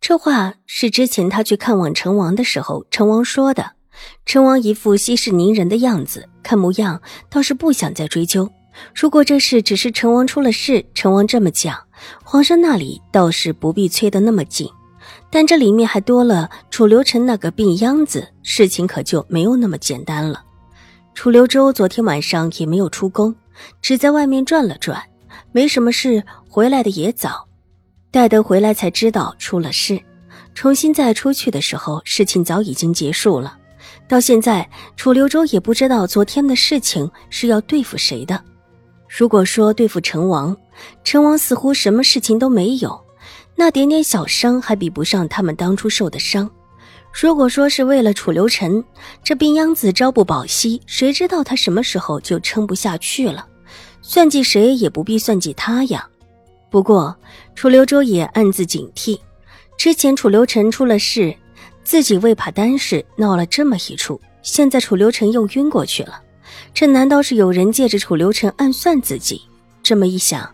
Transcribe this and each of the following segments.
这话是之前他去看望成王的时候，成王说的。成王一副息事宁人的样子，看模样倒是不想再追究。如果这事只是成王出了事，成王这么讲，皇上那里倒是不必催得那么紧。但这里面还多了楚留臣那个病秧子，事情可就没有那么简单了。楚留周昨天晚上也没有出宫，只在外面转了转，没什么事，回来的也早。戴德回来才知道出了事，重新再出去的时候，事情早已经结束了。到现在，楚留周也不知道昨天的事情是要对付谁的。如果说对付成王，成王似乎什么事情都没有，那点点小伤还比不上他们当初受的伤。如果说是为了楚留臣，这病秧子朝不保夕，谁知道他什么时候就撑不下去了？算计谁也不必算计他呀。不过，楚留周也暗自警惕。之前楚留臣出了事，自己为怕单事闹了这么一出，现在楚留臣又晕过去了。这难道是有人借着楚留臣暗算自己？这么一想，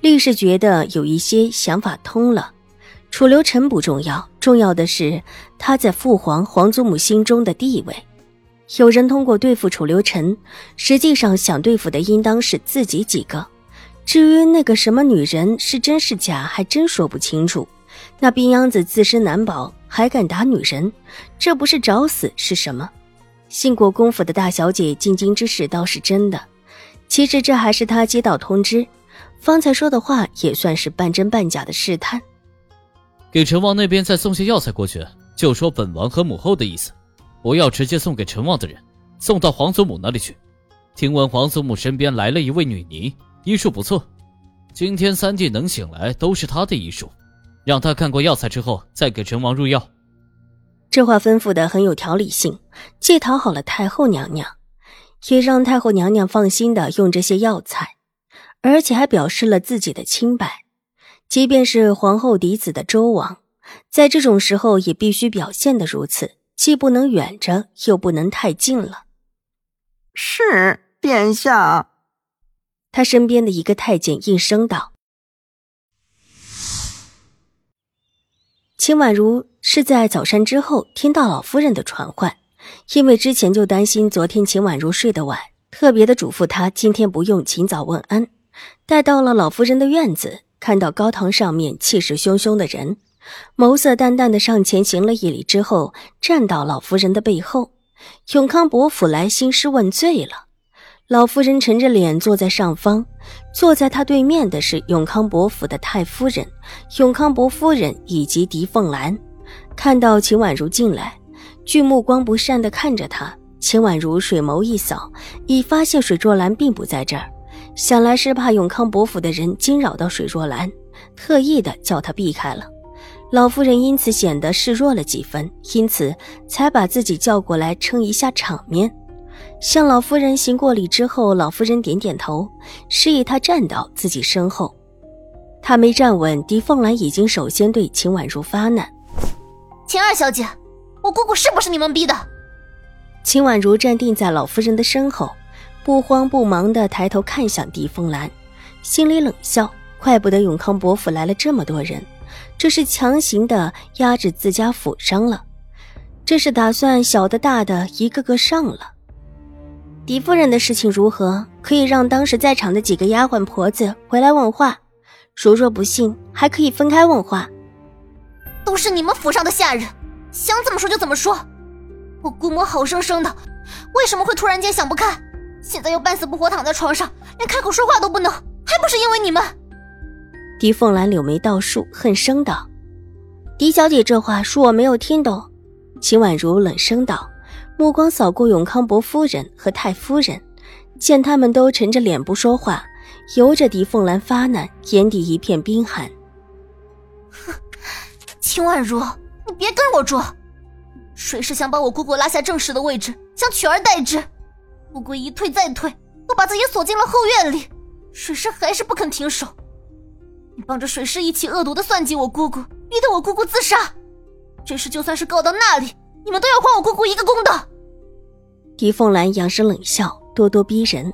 立时觉得有一些想法通了。楚留臣不重要，重要的是他在父皇、皇祖母心中的地位。有人通过对付楚留臣，实际上想对付的应当是自己几个。至于那个什么女人是真是假，还真说不清楚。那病秧子自身难保，还敢打女人，这不是找死是什么？信国公府的大小姐进京之事倒是真的，其实这还是他接到通知，方才说的话也算是半真半假的试探。给陈王那边再送些药材过去，就说本王和母后的意思，不要直接送给陈王的人，送到皇祖母那里去。听闻皇祖母身边来了一位女尼。医术不错，今天三弟能醒来都是他的医术，让他看过药材之后再给陈王入药。这话吩咐的很有条理性，既讨好了太后娘娘，也让太后娘娘放心的用这些药材，而且还表示了自己的清白。即便是皇后嫡子的周王，在这种时候也必须表现的如此，既不能远着，又不能太近了。是殿下。他身边的一个太监应声道：“秦婉如是在早膳之后听到老夫人的传唤，因为之前就担心昨天秦婉如睡得晚，特别的嘱咐她今天不用尽早问安。待到了老夫人的院子，看到高堂上面气势汹汹的人，眸色淡淡的上前行了一礼之后，站到老夫人的背后。永康伯府来兴师问罪了。”老夫人沉着脸坐在上方，坐在她对面的是永康伯府的太夫人、永康伯夫人以及狄凤兰。看到秦婉如进来，巨目光不善地看着她。秦婉如水眸一扫，已发现水若兰并不在这儿，想来是怕永康伯府的人惊扰到水若兰，特意的叫她避开了。老夫人因此显得示弱了几分，因此才把自己叫过来撑一下场面。向老夫人行过礼之后，老夫人点点头，示意她站到自己身后。他没站稳，狄凤兰已经首先对秦婉如发难：“秦二小姐，我姑姑是不是你们逼的？”秦婉如站定在老夫人的身后，不慌不忙地抬头看向狄凤兰，心里冷笑：怪不得永康伯府来了这么多人，这是强行的压制自家府上了，这是打算小的大的一个个上了。狄夫人的事情如何？可以让当时在场的几个丫鬟婆子回来问话。如若不信，还可以分开问话。都是你们府上的下人，想怎么说就怎么说。我姑母好生生的，为什么会突然间想不开？现在又半死不活躺在床上，连开口说话都不能，还不是因为你们？狄凤兰柳眉倒竖，恨声道：“狄小姐这话，恕我没有听懂。”秦婉如冷声道。目光扫过永康伯夫人和太夫人，见他们都沉着脸不说话，由着狄凤兰发难，眼底一片冰寒。哼，秦婉如，你别跟我装，水是想把我姑姑拉下正室的位置，想取而代之。乌龟一退再退，都把自己锁进了后院里。水师还是不肯停手。你帮着水师一起恶毒的算计我姑姑，逼得我姑姑自杀。这事就算是告到那里，你们都要还我姑姑一个公道。狄凤兰扬声冷笑，咄咄逼人。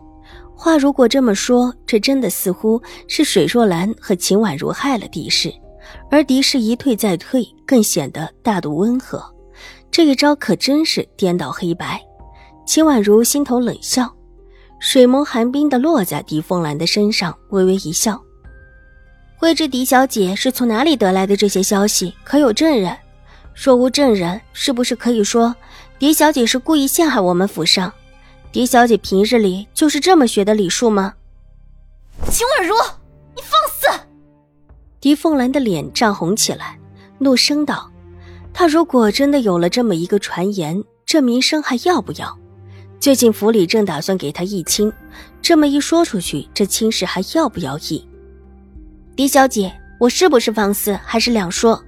话如果这么说，这真的似乎是水若兰和秦婉如害了狄氏，而狄氏一退再退，更显得大度温和。这一招可真是颠倒黑白。秦婉如心头冷笑，水眸寒冰的落在狄凤兰的身上，微微一笑：“未知狄小姐是从哪里得来的这些消息？可有证人？若无证人，是不是可以说狄小姐是故意陷害我们府上？狄小姐平日里就是这么学的礼数吗？”秦婉如，你放肆！狄凤兰的脸涨红起来，怒声道：“她如果真的有了这么一个传言，这名声还要不要？”最近府里正打算给她议亲，这么一说出去，这亲事还要不要议？狄小姐，我是不是放肆还是两说？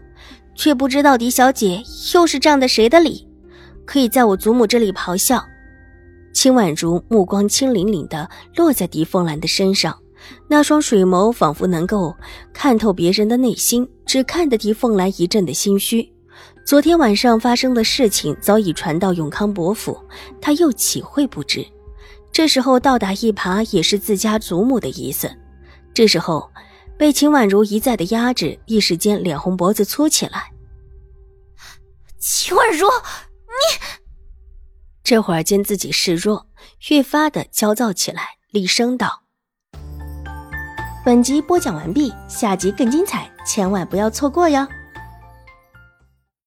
却不知道狄小姐又是仗的谁的理，可以在我祖母这里咆哮？秦婉如目光清凌凌的落在狄凤兰的身上，那双水眸仿佛能够看透别人的内心，只看得狄凤兰一阵的心虚。昨天晚上发生的事情早已传到永康伯府，他又岂会不知？这时候倒打一耙也是自家祖母的意思。这时候被秦婉如一再的压制，一时间脸红脖子粗起来。秦婉如，你这会儿见自己示弱，愈发的焦躁起来，厉声道：“本集播讲完毕，下集更精彩，千万不要错过哟！”